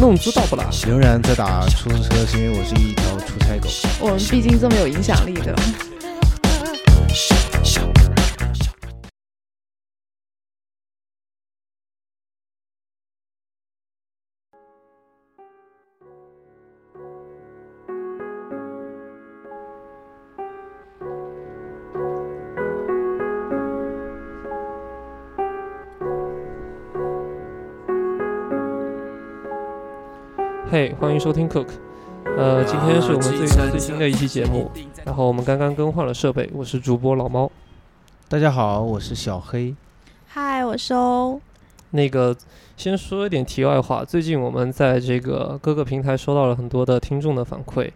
弄知道不啦？仍然在打出租车，是因为我是一条出差狗。我们毕竟这么有影响力的。迎收听 Cook。呃，今天是我们最最新的一期节目，然后我们刚刚更换了设备，我是主播老猫。大家好，我是小黑。嗨，我是欧。那个，先说一点题外话，最近我们在这个各个平台收到了很多的听众的反馈，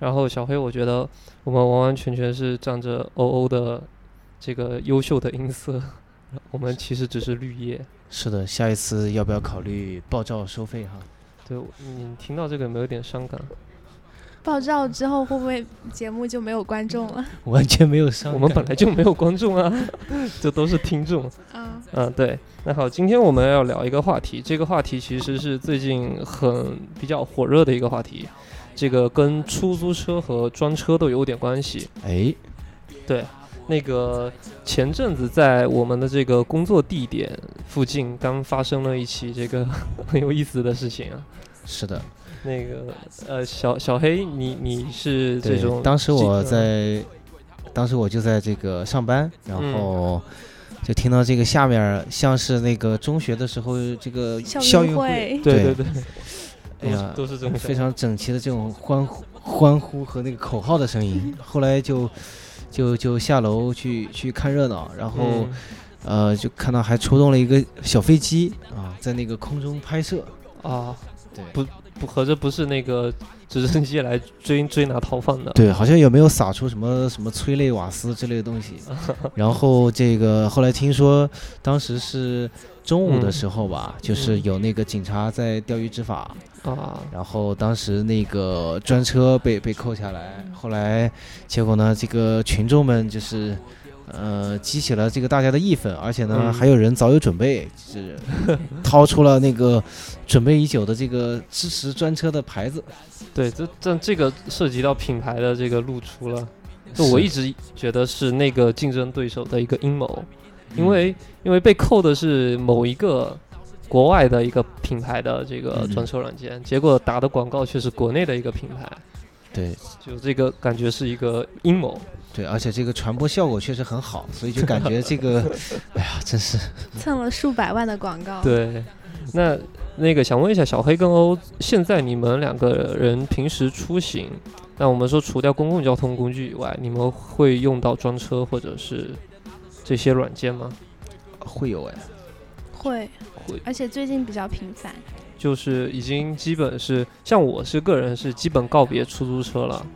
然后小黑，我觉得我们完完全全是仗着欧欧的这个优秀的音色，我们其实只是绿叶。是的，下一次要不要考虑爆照收费哈？对你听到这个有没有点伤感？爆照之后会不会节目就没有观众了？完全没有伤。我们本来就没有观众啊，这都是听众。啊，嗯，对。那好，今天我们要聊一个话题，这个话题其实是最近很比较火热的一个话题，这个跟出租车和专车都有点关系。哎，对。那个前阵子在我们的这个工作地点附近刚发生了一起这个 很有意思的事情啊。是的，那个呃，小小黑，你你是这种？当时我在，当时我就在这个上班，然后就听到这个下面像是那个中学的时候这个校运会，对对对。哎呀，都是这种非常整齐的这种欢呼欢呼和那个口号的声音。后来就。就就下楼去去看热闹，然后，呃，就看到还出动了一个小飞机啊，在那个空中拍摄。啊，对，不不合着不是那个直升机来追追拿逃犯的，对，好像有没有撒出什么什么催泪瓦斯之类的东西，然后这个后来听说当时是。中午的时候吧，就是有那个警察在钓鱼执法啊，然后当时那个专车被被扣下来，后来结果呢，这个群众们就是呃激起了这个大家的义愤，而且呢还有人早有准备，是掏出了那个准备已久的这个支持专车的牌子。对，这这这个涉及到品牌的这个露出了，就我一直觉得是那个竞争对手的一个阴谋。因为因为被扣的是某一个国外的一个品牌的这个专车软件，结果打的广告却是国内的一个品牌，对，就这个感觉是一个阴谋，对，而且这个传播效果确实很好，所以就感觉这个，哎呀，真是蹭了数百万的广告。对，那那个想问一下小黑跟欧，现在你们两个人平时出行，那我们说除掉公共交通工具以外，你们会用到专车或者是？这些软件吗？会有哎，会会，而且最近比较频繁。就是已经基本是，像我是个人是基本告别出租车了，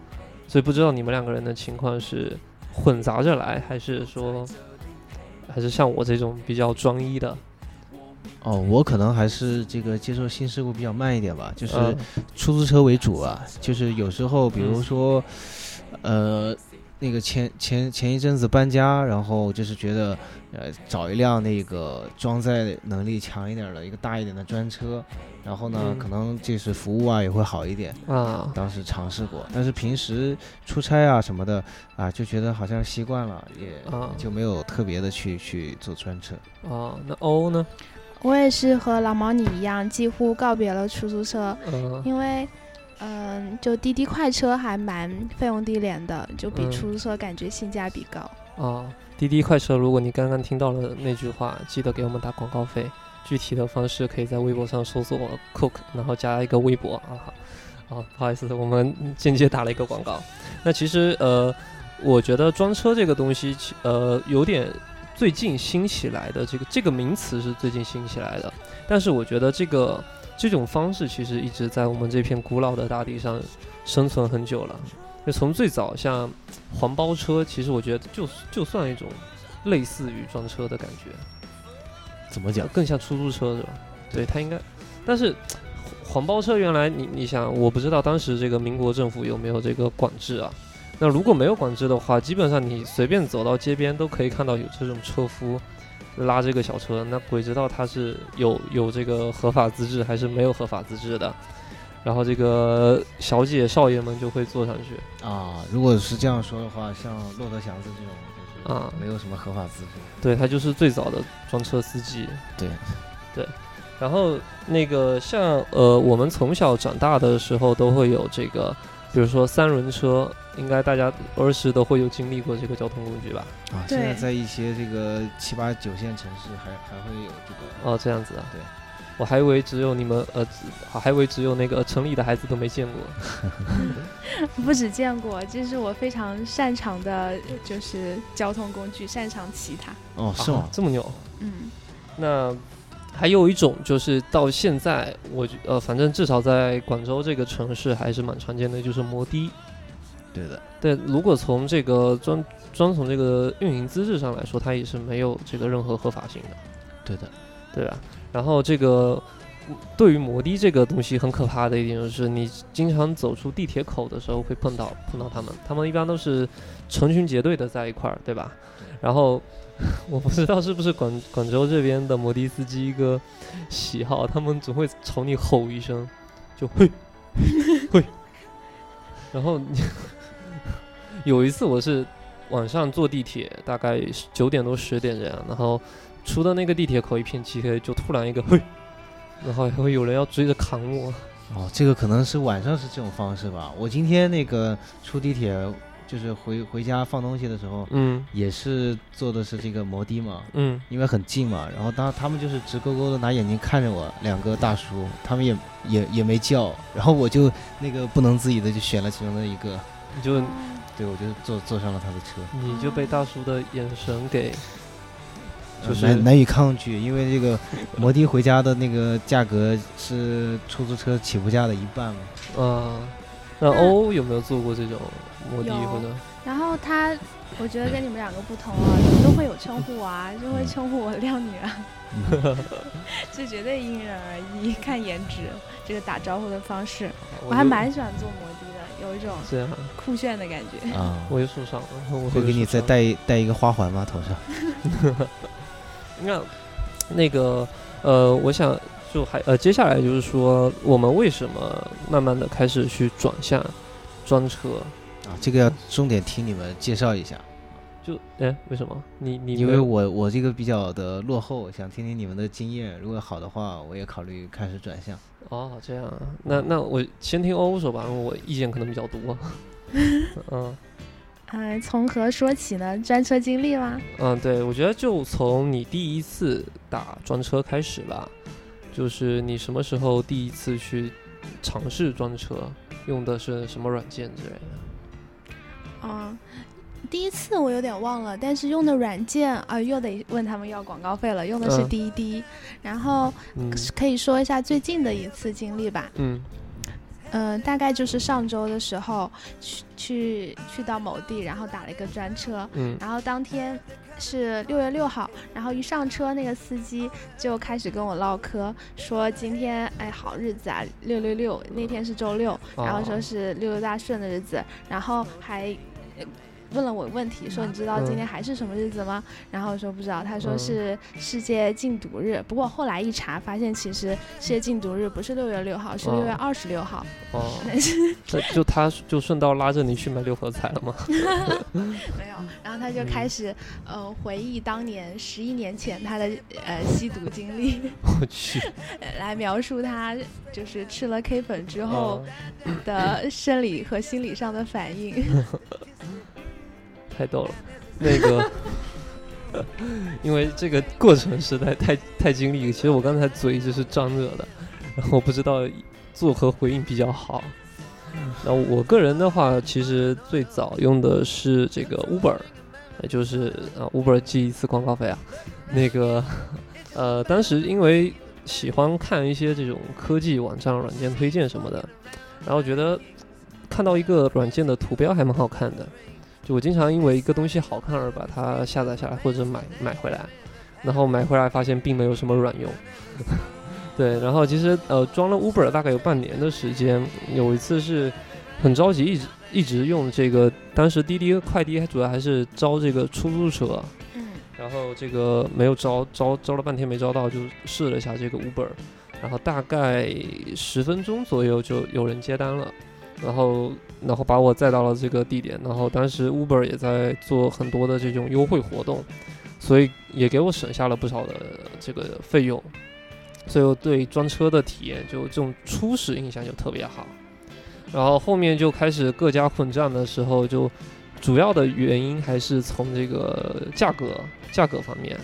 所以不知道你们两个人的情况是混杂着来，还是说，还是像我这种比较专一的？哦，我可能还是这个接受新事物比较慢一点吧，就是出租车为主啊，就是有时候比如说，呃。那个前前前一阵子搬家，然后就是觉得，呃，找一辆那个装载能力强一点的一个大一点的专车，然后呢，可能就是服务啊也会好一点啊。当时尝试过，但是平时出差啊什么的啊，就觉得好像习惯了，也就没有特别的去去坐专车。啊，那欧呢？我也是和老毛你一样，几乎告别了出租车，因为。嗯，就滴滴快车还蛮费用低廉的，就比出租车感觉性价比高。哦，滴滴快车，如果你刚刚听到了那句话，记得给我们打广告费。具体的方式可以在微博上搜索 Cook，然后加一个微博啊。好，不好意思，我们间接打了一个广告。那其实呃，我觉得装车这个东西，呃，有点最近兴起来的这个这个名词是最近兴起来的，但是我觉得这个。这种方式其实一直在我们这片古老的大地上生存很久了。就从最早像黄包车，其实我觉得就就算一种类似于专车的感觉。怎么讲？更像出租车是吧？对，它应该。但是黄包车原来你你想，我不知道当时这个民国政府有没有这个管制啊？那如果没有管制的话，基本上你随便走到街边都可以看到有这种车夫拉这个小车，那鬼知道他是有有这个合法资质还是没有合法资质的。然后这个小姐少爷们就会坐上去啊。如果是这样说的话，像骆驼祥子这种就是啊，没有什么合法资质。对他就是最早的装车司机。对，对。然后那个像呃，我们从小长大的时候都会有这个，比如说三轮车，应该大家儿时都会有经历过这个交通工具吧？啊，现在在一些这个七八九线城市还还会有这个。哦，这样子啊。对。我还以为只有你们呃，还以为只有那个城里的孩子都没见过。不止见过，这是我非常擅长的，就是交通工具，擅长骑它。哦，是吗？这么牛。嗯。那还有一种就是到现在，我呃，反正至少在广州这个城市还是蛮常见的，就是摩的。对的。对，如果从这个专专从这个运营资质上来说，它也是没有这个任何合法性的。对的。对吧？然后这个对于摩的这个东西很可怕的一点就是，你经常走出地铁口的时候会碰到碰到他们，他们一般都是成群结队的在一块儿，对吧？然后我不知道是不是广广 州这边的摩的司机一个喜好，他们总会朝你吼一声，就嘿嘿。然后有一次我是晚上坐地铁，大概九点多十点这样，然后。出的那个地铁口一片漆黑，就突然一个嘿，然后还会有人要追着扛我。哦，这个可能是晚上是这种方式吧。我今天那个出地铁，就是回回家放东西的时候，嗯，也是坐的是这个摩的嘛，嗯，因为很近嘛。然后当他们就是直勾勾的拿眼睛看着我，两个大叔，他们也也也没叫，然后我就那个不能自已的就选了其中的一个，你就，对我就坐坐上了他的车，你就被大叔的眼神给。就是难难以抗拒，因为这个 摩的回家的那个价格是出租车起步价的一半嘛。嗯，那欧有没有坐过这种摩的或者？然后他，我觉得跟你们两个不同啊，你们都会有称呼啊，就会称呼我靓女啊。这绝对因人而异，看颜值，这个打招呼的方式，我还蛮喜欢坐摩的的，有一种这样酷炫的感觉。啊，我也受伤了，我会给你再戴戴一个花环吗？头上？那，那个，呃，我想就还呃，接下来就是说，我们为什么慢慢的开始去转向专车啊？这个要重点听你们介绍一下。就哎，为什么？你你因为我我这个比较的落后，想听听你们的经验。如果好的话，我也考虑开始转向。哦，这样啊，那那我先听欧说吧，我意见可能比较多。嗯。呃，从何说起呢？专车经历吗？嗯，对，我觉得就从你第一次打专车开始吧。就是你什么时候第一次去尝试专车，用的是什么软件之类的？嗯，第一次我有点忘了，但是用的软件啊，又得问他们要广告费了。用的是滴滴，然后可以说一下最近的一次经历吧。嗯。嗯，大概就是上周的时候，去去去到某地，然后打了一个专车，嗯，然后当天是六月六号，然后一上车，那个司机就开始跟我唠嗑，说今天哎好日子啊，六六六，那天是周六，然后说是六六大顺的日子，然后还。问了我问题，说你知道今天还是什么日子吗？然后我说不知道，他说是世界禁毒日。不过后来一查，发现其实世界禁毒日不是六月六号，是六月二十六号。哦，那就他就顺道拉着你去买六合彩了吗？没有，然后他就开始呃回忆当年十一年前他的呃吸毒经历。我去，来描述他就是吃了 K 粉之后的生理和心理上的反应。太逗了，那个，因为这个过程实在太太经历，其实我刚才嘴一直是张着的，然后不知道作何回应比较好。那我个人的话，其实最早用的是这个 Uber，就是啊 Uber 寄一次广告费啊。那个 呃，当时因为喜欢看一些这种科技网站软件推荐什么的，然后觉得看到一个软件的图标还蛮好看的。就我经常因为一个东西好看而把它下载下来或者买买回来，然后买回来发现并没有什么卵用。对，然后其实呃装了 Uber 大概有半年的时间，有一次是很着急，一直一直用这个，当时滴滴快滴主要还是招这个出租车，嗯，然后这个没有招招招了半天没招到，就试了一下这个 Uber，然后大概十分钟左右就有人接单了，然后然后把我载到了这个地点，然后当时 Uber 也在做很多的这种优惠活动，所以也给我省下了不少的这个费用，所以我对专车的体验就这种初始印象就特别好，然后后面就开始各家混战的时候就。主要的原因还是从这个价格价格方面，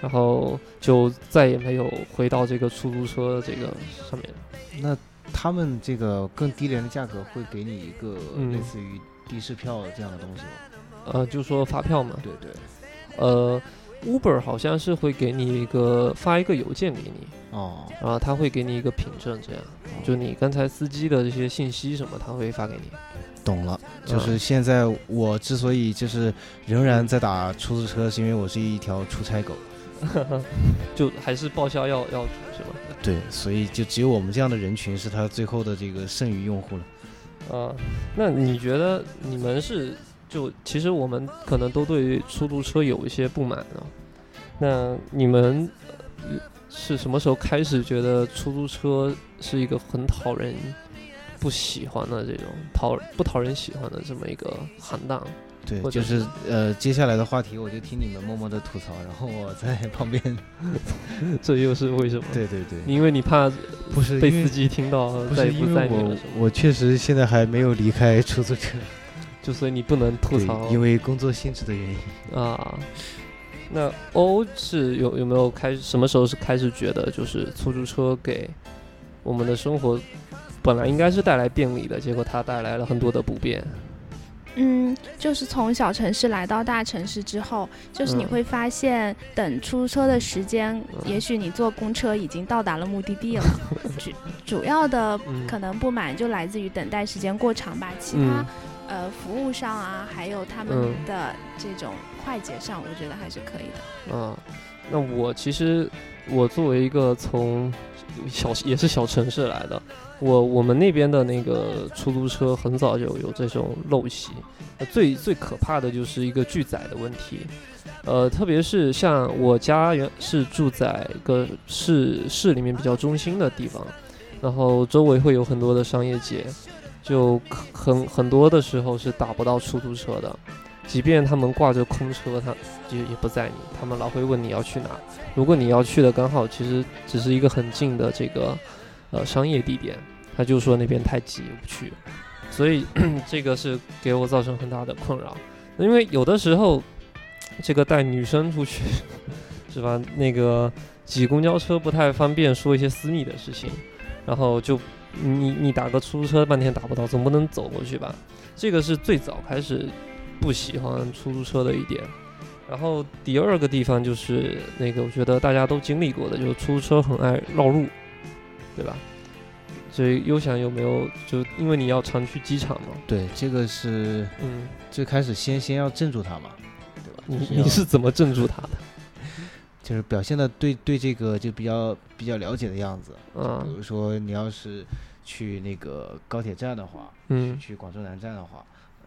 然后就再也没有回到这个出租车这个上面。那他们这个更低廉的价格会给你一个类似于的士票这样的东西吗？呃，就说发票嘛。对对。呃，Uber 好像是会给你一个发一个邮件给你哦，然后他会给你一个凭证，这样就你刚才司机的这些信息什么，他会发给你。懂了，就是现在我之所以就是仍然在打出租车，是因为我是一条出差狗，就还是报销要要是吧？对，所以就只有我们这样的人群是他最后的这个剩余用户了。啊，那你觉得你们是就其实我们可能都对出租车有一些不满啊？那你们是什么时候开始觉得出租车是一个很讨人？不喜欢的这种讨不讨人喜欢的这么一个行当，对，就是呃，接下来的话题我就听你们默默的吐槽，然后我在 旁边，这又是为什么？对对对，因为你怕不是被司机听到，不是因为我我确实现在还没有离开出租车，就所以你不能吐槽，因为工作性质的原因啊。那欧是有有没有开什么时候是开始觉得就是出租车给我们的生活？本来应该是带来便利的，结果它带来了很多的不便。嗯，就是从小城市来到大城市之后，就是你会发现等出租车的时间，也许你坐公车已经到达了目的地了。主主要的可能不满就来自于等待时间过长吧。其他呃服务上啊，还有他们的这种快捷上，我觉得还是可以的。嗯，那我其实我作为一个从小也是小城市来的。我我们那边的那个出租车很早就有这种陋习，最最可怕的就是一个拒载的问题，呃，特别是像我家原是住在一个市市里面比较中心的地方，然后周围会有很多的商业街，就很很多的时候是打不到出租车的，即便他们挂着空车，他也也不载你，他们老会问你要去哪，如果你要去的刚好其实只是一个很近的这个。呃，商业地点，他就说那边太挤不去，所以 这个是给我造成很大的困扰。因为有的时候，这个带女生出去，是吧？那个挤公交车不太方便，说一些私密的事情，然后就你你打个出租车半天打不到，总不能走过去吧？这个是最早开始不喜欢出租车的一点。然后第二个地方就是那个，我觉得大家都经历过的，就是出租车很爱绕路。对吧？所以优想有没有就因为你要常去机场嘛？对，这个是嗯，最开始先先要镇住他嘛，对吧？你你是怎么镇住他的？就是表现的对对这个就比较比较了解的样子。嗯，比如说你要是去那个高铁站的话，嗯，去广州南站的话，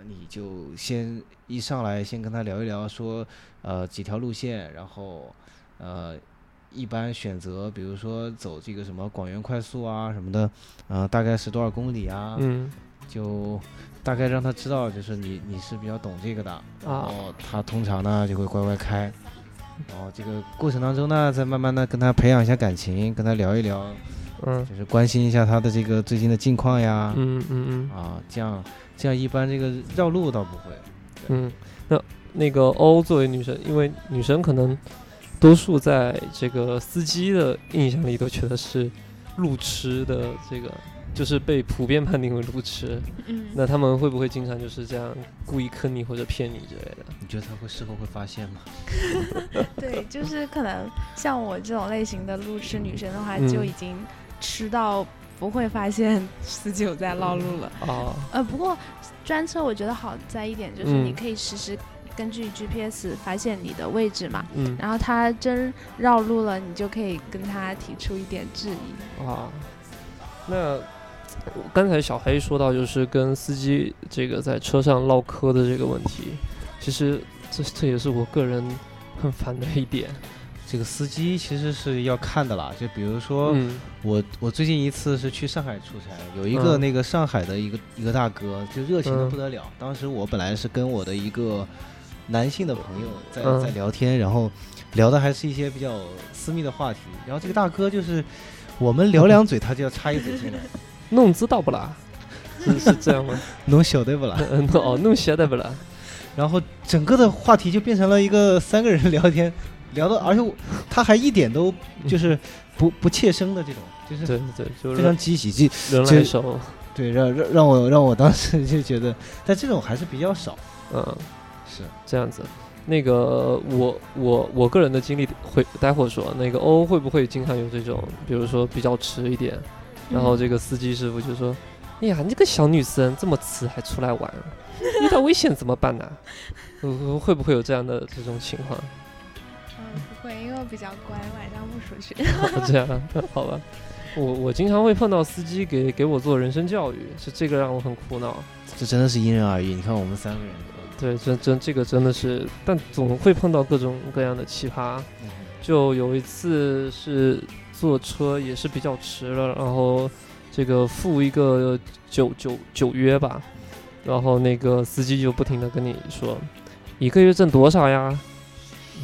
你就先一上来先跟他聊一聊，说呃几条路线，然后呃。一般选择，比如说走这个什么广元快速啊什么的，呃，大概是多少公里啊？嗯，就大概让他知道，就是你你是比较懂这个的，然后他通常呢就会乖乖开，然后这个过程当中呢，再慢慢的跟他培养一下感情，跟他聊一聊，嗯，就是关心一下他的这个最近的近况呀，嗯嗯嗯，啊，这样这样一般这个绕路倒不会，嗯，那那个欧作为女生，因为女生可能。多数在这个司机的印象里都觉得是路痴的，这个就是被普遍判定为路痴。嗯，那他们会不会经常就是这样故意坑你或者骗你之类的？你觉得他会事后会发现吗？对，就是可能像我这种类型的路痴女生的话，就已经吃到不会发现司机有在绕路了。哦，呃，不过专车我觉得好在一点就是你可以实时。根据 GPS 发现你的位置嘛，嗯，然后他真绕路了，你就可以跟他提出一点质疑。啊，那刚才小黑说到，就是跟司机这个在车上唠嗑的这个问题，其实这这也是我个人很烦的一点。这个司机其实是要看的啦，就比如说嗯我我最近一次是去上海出差，有一个嗯那个上海的一个一个大哥，就热情的嗯不得了。当时我本来是跟我的一个男性的朋友在嗯在聊天，然后聊的还是一些比较私密的话题，然后这个大哥就是我们聊两嘴，他就要插一嘴进来，弄知道不啦？是是这样吗？弄晓得不啦？嗯哦，弄晓得不啦？然后整个的话题就变成了一个三个人聊天，聊的，而且我他还一点都就是不不怯生的这种，就是对对，就非常是积极，就人这来熟，对让让让我让我当时就觉得，但这种还是比较少，嗯，是。这样子。那个我我我个人的经历会待会儿说，那个欧会不会经常有这种，比如说比较迟一点，然后这个司机师傅就说：“哎呀，你这个小女生这么迟还出来玩，遇到危险怎么办呢、呃会不会有这样的这种情况？比较乖，晚上不出去。哦 这样，好吧。我我经常会碰到司机给给我做人生教育，是这个让我很苦恼。这真的是因人而异。你看我们三个人，对，真真这个真的是，但总会碰到各种各样的奇葩。嗯就有一次是坐车也是比较迟了，然后这个赴一个九九九约吧，然后那个司机就不停的跟你说，一个月挣多少呀？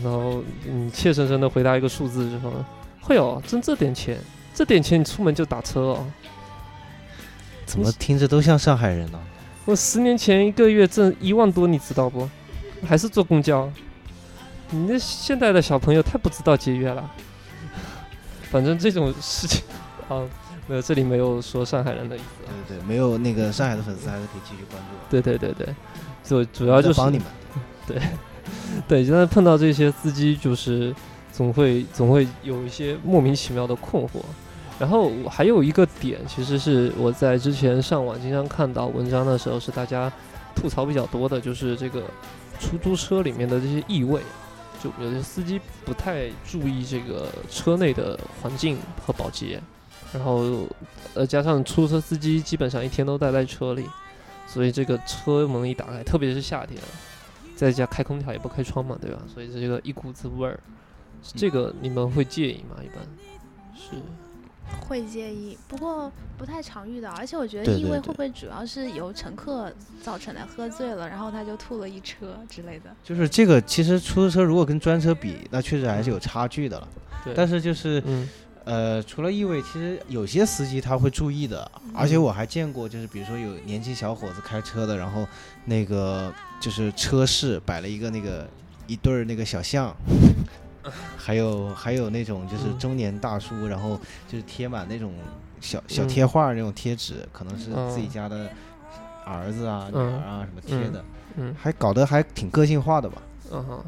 然后你怯生生的回答一个数字之后，会哦，挣这点钱，这点钱你出门就打车哦。怎么听着都像上海人呢？我十年前一个月挣一万多，你知道不？还是坐公交。你那现在的小朋友太不知道节约了。反正这种事情 啊，没有，这里没有说上海人的意思啊。对对，没有那个上海的粉丝还是可以继续关注。对对对对，就主要就是帮你们。对，对现在碰到这些司机，就是总会总会有一些莫名其妙的困惑。然后还有一个点，其实是我在之前上网经常看到文章的时候，是大家吐槽比较多的，就是这个出租车里面的这些异味，就有些司机不太注意这个车内的环境和保洁，然后呃加上出租车司机基本上一天都待在车里，所以这个车门一打开，特别是夏天，在家开空调也不开窗嘛，对吧？所以这个一股子味儿，这个你们会介意吗？一般是。会介意，不过不太常遇到，而且我觉得异味会不会主要是由乘客造成的？喝醉了，然后他就吐了一车之类的。就是这个，其实出租车如果跟专车比，那确实还是有差距的了。对，但是就是嗯呃，除了异味，其实有些司机他会注意的，而且我还见过，就是比如说有年轻小伙子开车的，然后那个就是车室摆了一个那个一对儿那个小象，还有还有那种就是嗯。中年大叔，然后就是贴满那种小小嗯贴画那种贴纸，可能是自己哦家的儿子啊、女嗯儿啊什么贴的，嗯。还搞得还挺个性化的吧。嗯哼，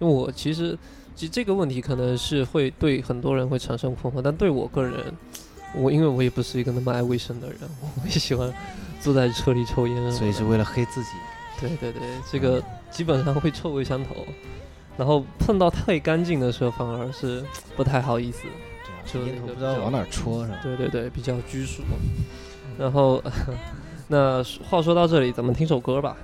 因为我其实其实这个问题可能是会对很多人会产生困惑，但对我个人，我因为我也不是一个那么爱卫生的人，我也喜欢坐在车里抽烟所以是为了黑自己。对对对，这个基本上会臭味相投，然后碰到太干净的时候反而是不太好意思。就烟头不知道往哪戳是吧？对对对，比较拘束。然后，那话说到这里，咱们听首歌吧。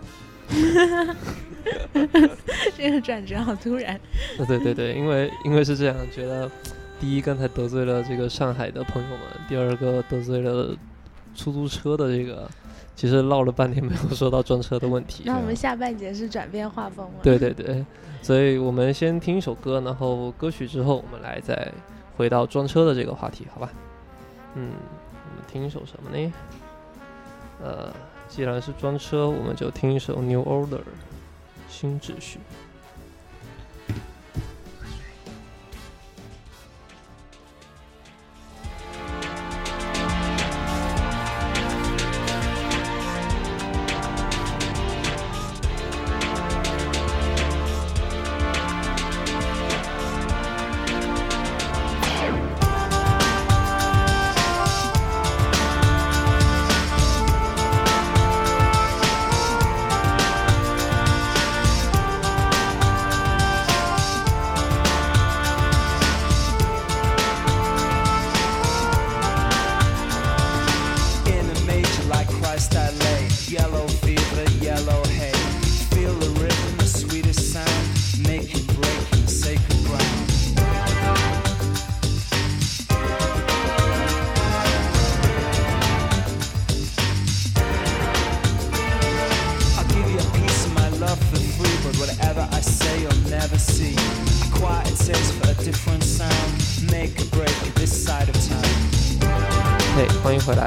这个转折好突然。呃 对对对，因为因为是这样，觉得第一刚才得罪了这个上海的朋友们，第二个得罪了出租车的这个，其实唠了半天没有说到专车的问题。那我们下半节是转变画风吗？对对对，所以我们先听一首歌，然后歌曲之后我们来再回到专车的这个话题，好吧？嗯，我们听一首什么呢？呃，既然是专车，我们就听一首 New Order 新秩序。「欢迎回来。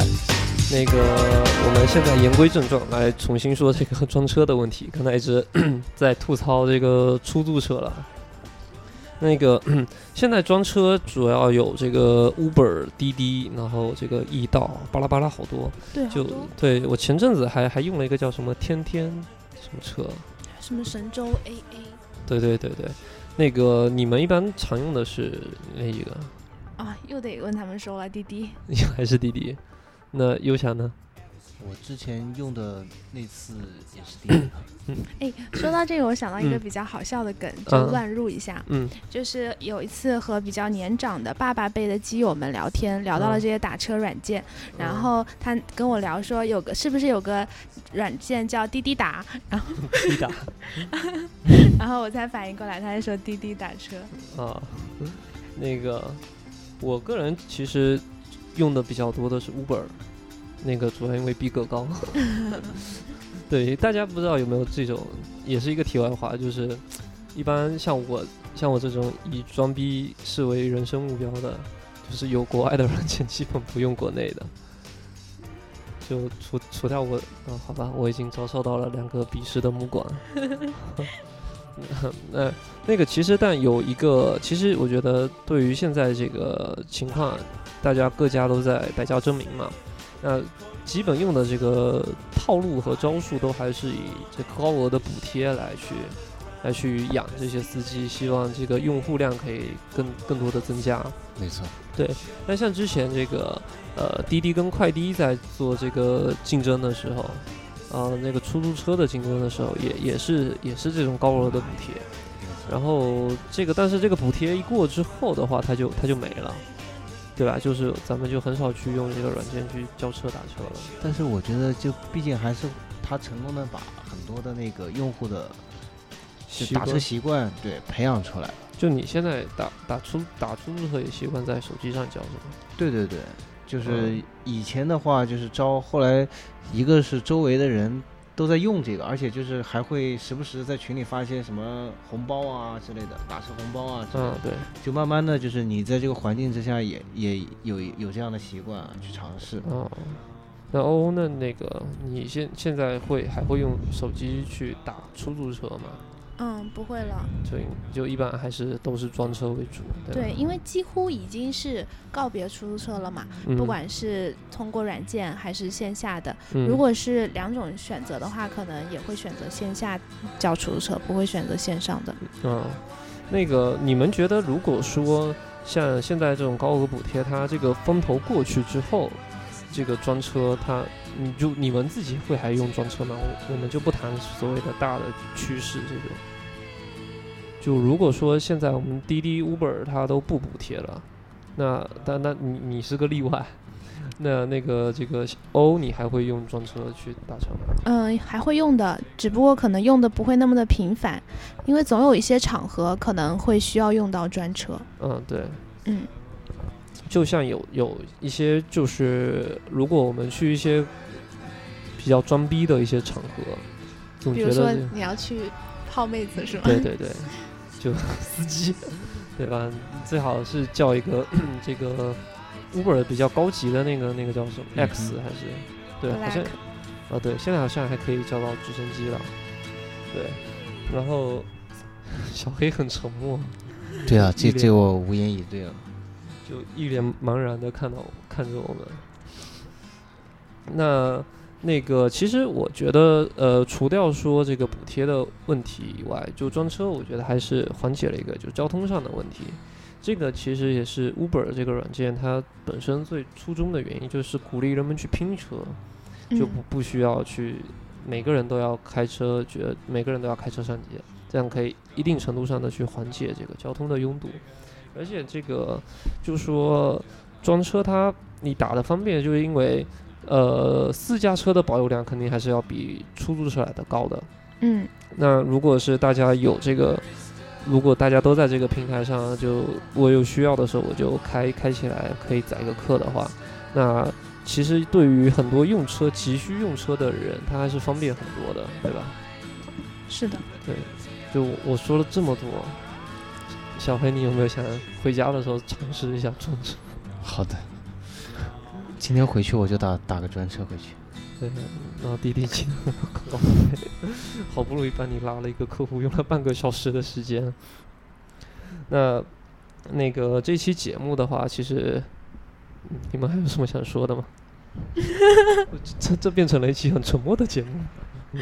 那个，我们现在言归正传，来重新说这个 装车的问题。刚才一直 在吐槽这个出租车了。那个，现在装车主要有这个 Uber、滴滴，然后这个易到，巴拉巴拉好多。对，就对我前阵子还还用了一个叫什么天天什么车，什么神州 AA。对对对对，那个你们一般常用的是哪一个？啊，又得问他们收了滴滴，还是滴滴？那优翔呢？我之前用的那次也是滴滴。哎，说到这个，我想到一个比较好笑的梗，就乱入一下。嗯，就是有一次和比较年长的爸爸辈的基友们聊天，聊到了这些打车软件，然后他跟我聊说，有个是不是有个软件叫滴滴打？然后 滴滴打，然后我才反应过来，他是说滴滴打车。啊，那个，我个人其实用的比较多的是 Uber。那个主要因为逼格高，对大家不知道有没有这种，也是一个题外话，就是一般像我像我这种以装逼视为人生目标的，就是有国外的软件基本不用国内的，就除除掉我，嗯，好吧，我已经遭受到了两个鄙视的目光。那 那个其实但有一个，其实我觉得对于现在这个情况，大家各家都在百家争鸣嘛。那基本用的这个套路和招数都还是以这高额的补贴来去来去养这些司机，希望这个用户量可以更更多的增加。没错，对。那像之前这个呃滴滴跟快滴在做这个竞争的时候，呃那个出租车的竞争的时候，也也是也是这种高额的补贴。然后这个但是这个补贴一过之后的话，它就它就没了。对吧？就是咱们就很少去用这个软件去叫车打车了。但是我觉得，就毕竟还是他成功的把很多的那个用户的打车习惯对培养出来了。就你现在打打出打出租车也习惯在手机上叫是吗？对对对，就是以前的话就是招，后来一个是周围的人。都在用这个，而且就是还会时不时在群里发一些什么红包啊之类的，打车红包啊。嗯，对。就慢慢的就是你在这个环境之下也也有有这样的习惯去尝试。哦，那欧欧那那个你现现在会还会用手机去打出租车吗？嗯，不会了。对就一般还是都是专车为主。对，因为几乎已经是告别出租车了嘛，不管是通过软件还是线下的。如果是两种选择的话，可能也会选择线下叫出租车，不会选择线上的。嗯，那个你们觉得，如果说像现在这种高额补贴，它这个风头过去之后，这个专车它，你就你们自己会还用专车吗？我我们就不谈所谓的大的趋势这种。就如果说现在我们滴滴、Uber 它都不补贴了，那但那你你是个例外，那那个这个 O 你还会用专车去打车吗？嗯，还会用的，只不过可能用的不会那么的频繁，因为总有一些场合可能会需要用到专车。嗯，对，嗯，就像有有一些就是如果我们去一些比较装逼的一些场合，总觉得比如说你要去泡妹子是吗？对对对。就 司机，对吧？最好是叫一个这个 Uber 比较高级的那个那个叫什么 X 还是？对，好像啊对，现在好像还可以叫到直升机了。对，然后 小黑很沉默。对啊，这这我无言以对了。就一脸茫然的看到看着我们。那。那个，其实我觉得，呃，除掉说这个补贴的问题以外，就装车，我觉得还是缓解了一个就交通上的问题。这个其实也是 Uber 这个软件它本身最初衷的原因，就是鼓励人们去拼车，就不不需要去每个人都要开车，觉得每个人都要开车上街，这样可以一定程度上的去缓解这个交通的拥堵。而且这个就说装车它你打的方便，就是因为。呃，私家车的保有量肯定还是要比出租车来的高的。嗯，那如果是大家有这个，如果大家都在这个平台上，就我有需要的时候我就开开起来，可以载个客的话，那其实对于很多用车急需用车的人，他还是方便很多的，对吧？是的。对，就我说了这么多，小黑，你有没有想回家的时候尝试一下装车？好的。今天回去我就打打个专车回去。对，然后滴滴记得广告费，好不容易帮你拉了一个客户，用了半个小时的时间。那那个这期节目的话，其实你们还有什么想说的吗？这这变成了一期很沉默的节目。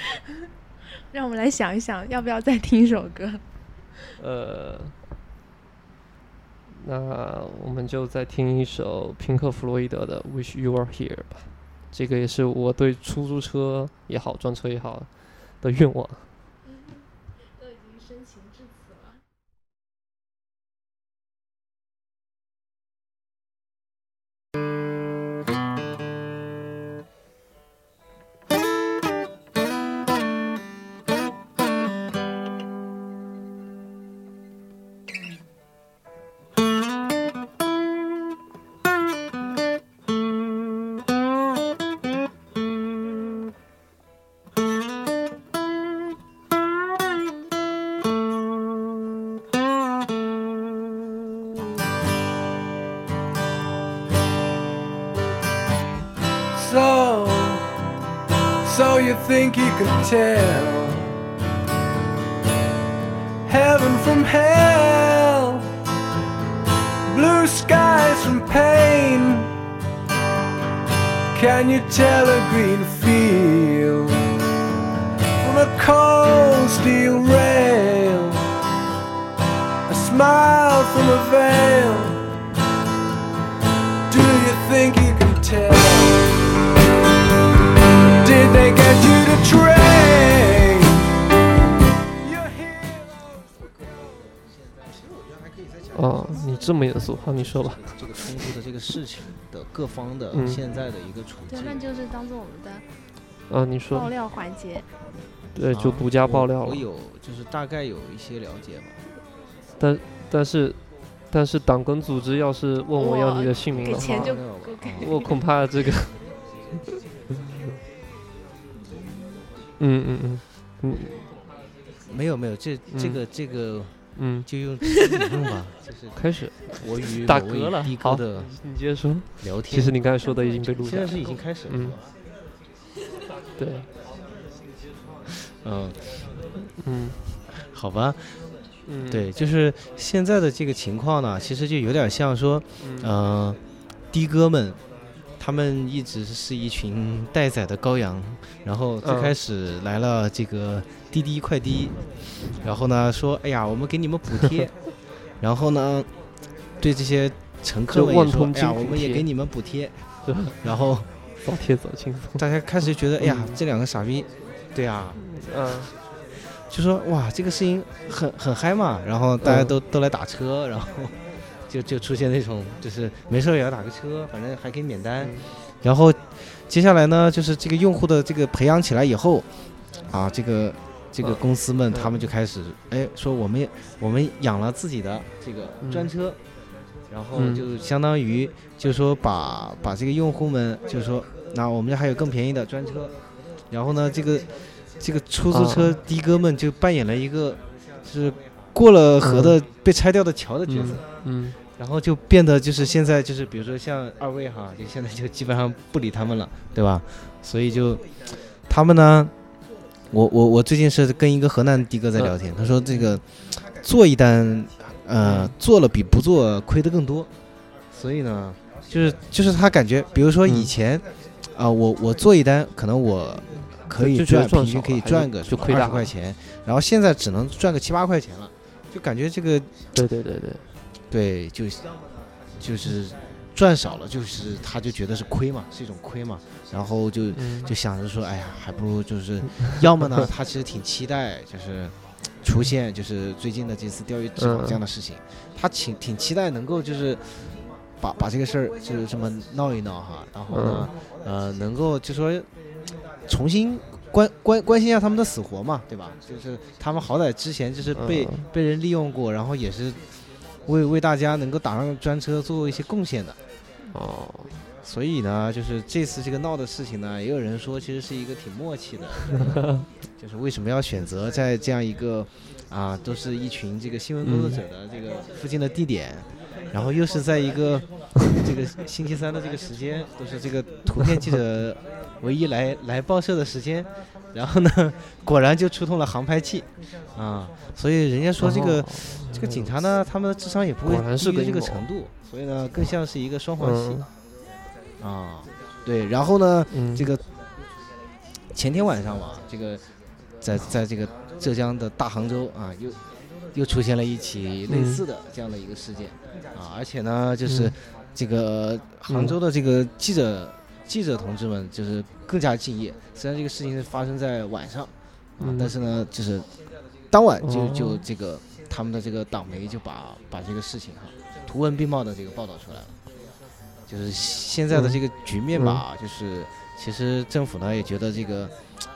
让我们来想一想，要不要再听一首歌？呃，那我们就再听一首平克·弗洛伊德的《Wish You Were Here》吧。这个也是我对出租车也好，专车也好的愿望。Tell 这么严肃，好，你说吧。这个冲突的这个事情的各方的嗯现在的一个处对，境。那就是当做我们的啊，你说爆，料环节。对，就啊独家爆料了。我有就是大概有一些了解吧。但但是但是党跟组织要是问我要你的姓名的话。我恐怕这个，嗯嗯嗯嗯没有没有，这这嗯个这个嗯，就用直接引用吧，就是开始。我与打某位嗝了。的好的你接着说。聊天。其实你刚才说的已经被录下。来了。现在是已经开始了。嗯。对，嗯，嗯。好吧，嗯，对，就是现在的这个情况呢，其实就有点像说，嗯。呃，的哥们，他们一直是一群待宰的羔羊，然后最嗯开始来了这个滴滴快滴，然后呢说，哎呀，我们给你们补贴，然后呢，对这些乘客就们也说，哎呀，我们也给你们补贴，然后早贴早轻松。大家开始觉得，哎呀嗯，这两个傻逼，对呀、嗯。就说哇，这个事情很很嗨嘛，然后大家嗯。都、都来打车，然后就就出现那种就是没事儿也要打个车，反正还可以免单。嗯。然后接下来呢，就是这个用户的这个培养起来以后，啊，这个这个嗯公司们嗯。他们就开始哎说我们我们养了自己的这个嗯。专车，然后嗯。就相当于就是说把把这个用户们就是说，那我们这还有更便宜的专车，然后呢这个这个出租车啊。的哥们就扮演了一个就是过了河的被拆掉的桥的角色。嗯。然后就变得就是现在就是比如说像二位哈，就现在就基本上不理他们了，对吧？所以就他们呢，我我我最近是跟一个河南的哥在聊天，他说这个做一单，呃，做了比不做亏的更多，所以呢，就是就是他感觉，比如说以嗯。前啊、我我做一单，可能我可以赚，平均可以赚个就亏大块钱，然后现在只能赚个七八块钱了，就感觉这个对对对对，对，就就是赚少了，就是他就觉得是亏嘛，是一种亏嘛，然后就嗯。就想着说，哎呀，还不如就是，要么呢，他其实挺期待就是出现就是最近的这次钓鱼执法这样的事情，他挺挺期待能够就是把把这个事儿就是这么闹一闹哈，然后呢，呃，能够就说重新。关关关心一下他们的死活嘛，对吧？就是他们好歹之前就是被、嗯。被人利用过，然后也是为为大家能够打上专车做一些贡献的。哦，所以呢，就是这次这个闹的事情呢，也有人说其实是一个挺默契的，就是为什么要选择在这样一个啊，都是一群这个新闻工作者的这个附近的地点，然后又是在一个这个星期三的这个时间都是这个图片记者唯一来来报社的时间，然后呢，果然就触动了航拍器，啊，所以人家说这个、哦这个警察呢，他们的智商也不会低于这个程度，所以呢，更像是一个双簧戏嗯啊，对，然后呢，嗯，这个前天晚上嘛，这个在在这个浙江的大杭州啊，又又出现了一起类似的这样的一个事件、啊，而且呢，就是嗯。这个杭州的这个记者、记者同志们就是更加敬业。虽然这个事情是发生在晚上啊，嗯但是呢，就是当晚就哦就这个他们的这个党媒就把把这个事情哈图文并茂的这个报道出来了。就是现在的这个局面吧，就是其实政府呢也觉得这个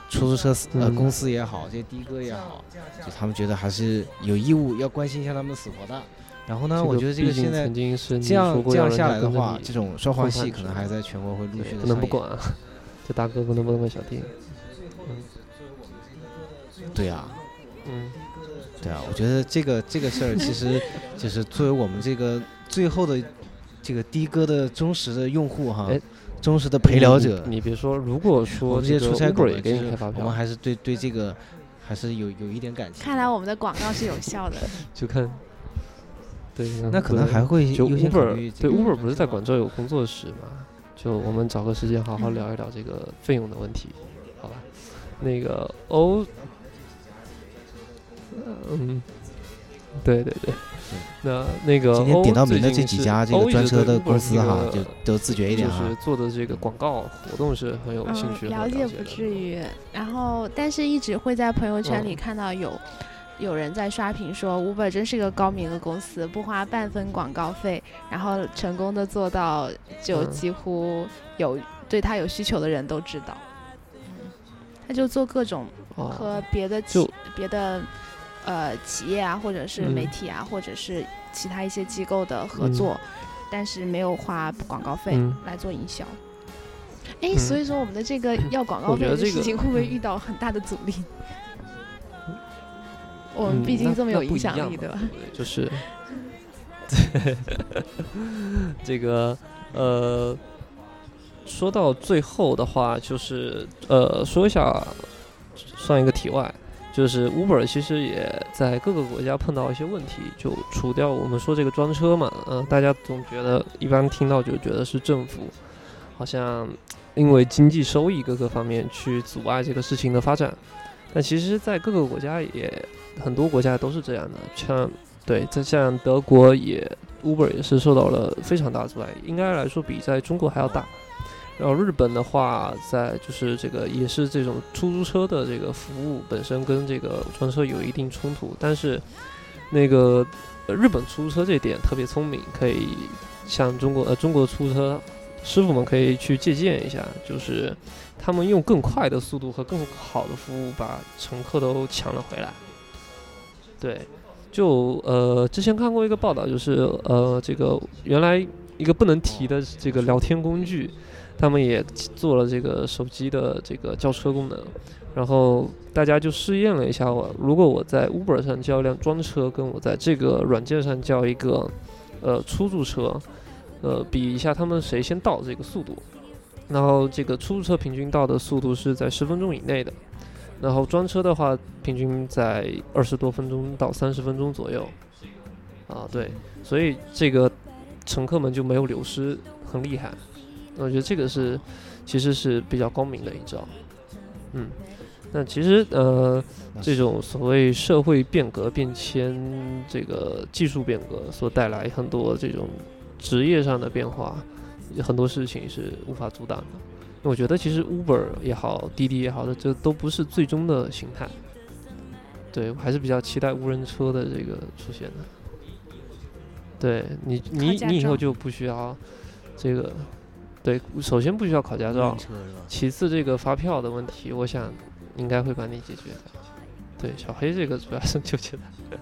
出租车司呃嗯公司也好，这些的哥也好，就他们觉得还是有义务要关心一下他们的死活的。然后呢，这我觉得这个毕竟现在曾经是你这样说过这样下来的话，这种双簧混饭吃戏可能还在全国会陆续的对不能不管啊，这大哥不能不能问小弟，对啊，嗯对啊，我觉得这个这个事儿其实 就是作为我们这个最后的这个的哥的忠实的用户哈哎，忠实的陪聊者，你你别说，如果说这个们这些出差狗也给开发票，我们还是对对这个还是有有一点感情。看来我们的广告是有效的。就看，对，那可能还会就 Uber 对 Uber 不是在广州有工作室嘛？就我们找个时间好好嗯聊一聊这个费用的问题，好吧？那个欧，嗯，对对对，那那个今天点到欧名的这几家这个专车的公司哈，就这个都自觉一点哈就是。做的这个广告活动是很有兴趣嗯，了解不。至于。然后，但是一直会在朋友圈里嗯看到有。有人在刷屏说，Uber 真是一个高明的公司，不花半分广告费，然后成功的做到，就嗯。几乎有对他有需求的人都知道。嗯。他就做各种哦，和别的就企别的呃企业啊，或者是媒嗯。体啊，或者是其他一些机构的合嗯。作，但是没有花广告费嗯。来做营销。哎、嗯。所以说我们的这个要广告费的事情会不会遇到很大的阻力？我们毕竟这么有影响力，对吧？就是，对，这个呃，说到最后的话，就是呃，说一下，算一个题外，就是 Uber 其实也在各个国家碰到一些问题，就除掉我们说这个专车嘛，嗯、大家总觉得一般听到就觉得是政府好像因为经济收益各个方面去阻碍这个事情的发展，但其实，在各个国家也很多国家都是这样的，像对，在像德国也 Uber 也是受到了非常大的阻碍，应该来说比在中国还要大。然后日本的话，在就是这个也是这种出租车的这个服务本身跟这个专车有一定冲突，但是那个日本出租车这点特别聪明，可以向中国呃中国出租车师傅们可以去借鉴一下，就是他们用更快的速度和更好的服务把乘客都抢了回来。对，就呃之前看过一个报道，就是呃这个原来一个不能提的这个聊天工具，他们也做了这个手机的这个叫车功能，然后大家就试验了一下我，如果我在 Uber 上叫一辆专车，跟我在这个软件上叫一个呃出租车，呃比一下他们谁先到这个速度，然后这个出租车平均到的速度是在十分钟以内的，然后专车的话平均在二十多分钟到三十分钟左右，啊对，所以这个乘客们就没有流失，很厉害。我觉得这个是其实是比较高明的一招，嗯，那其实呃这种所谓社会变革变迁，这个技术变革所带来很多这种职业上的变化，很多事情是无法阻挡的。我觉得其实 Uber 也好，滴滴也好的，这都不是最终的形态。对我还是比较期待无人车的这个出现的。对你，你你以后就不需要这个，对，首先不需要考驾照？其次，这个发票的问题，我想应该会帮你解决的。对，小黑这个主要是纠结在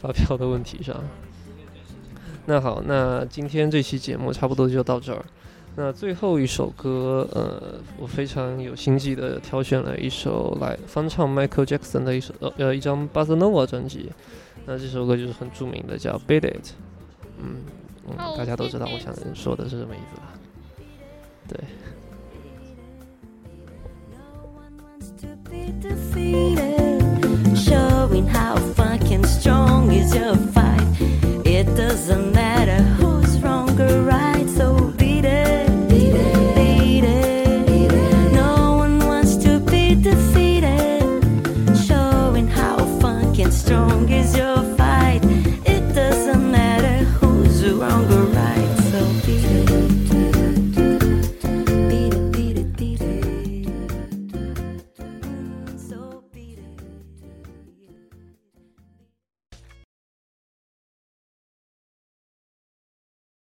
发票的问题上。那好，那今天这期节目差不多就到这儿。那最后一首歌，呃，我非常有心计的挑选了一首来翻唱 Michael Jackson 的一首呃呃一张《b a s s Nova》专辑。那这首歌就是很著名的，叫《Beat It》。嗯，嗯，大家都知道我想说的是什么意思吧？对。to be defeated. Showing how fucking strong is your. It doesn't matter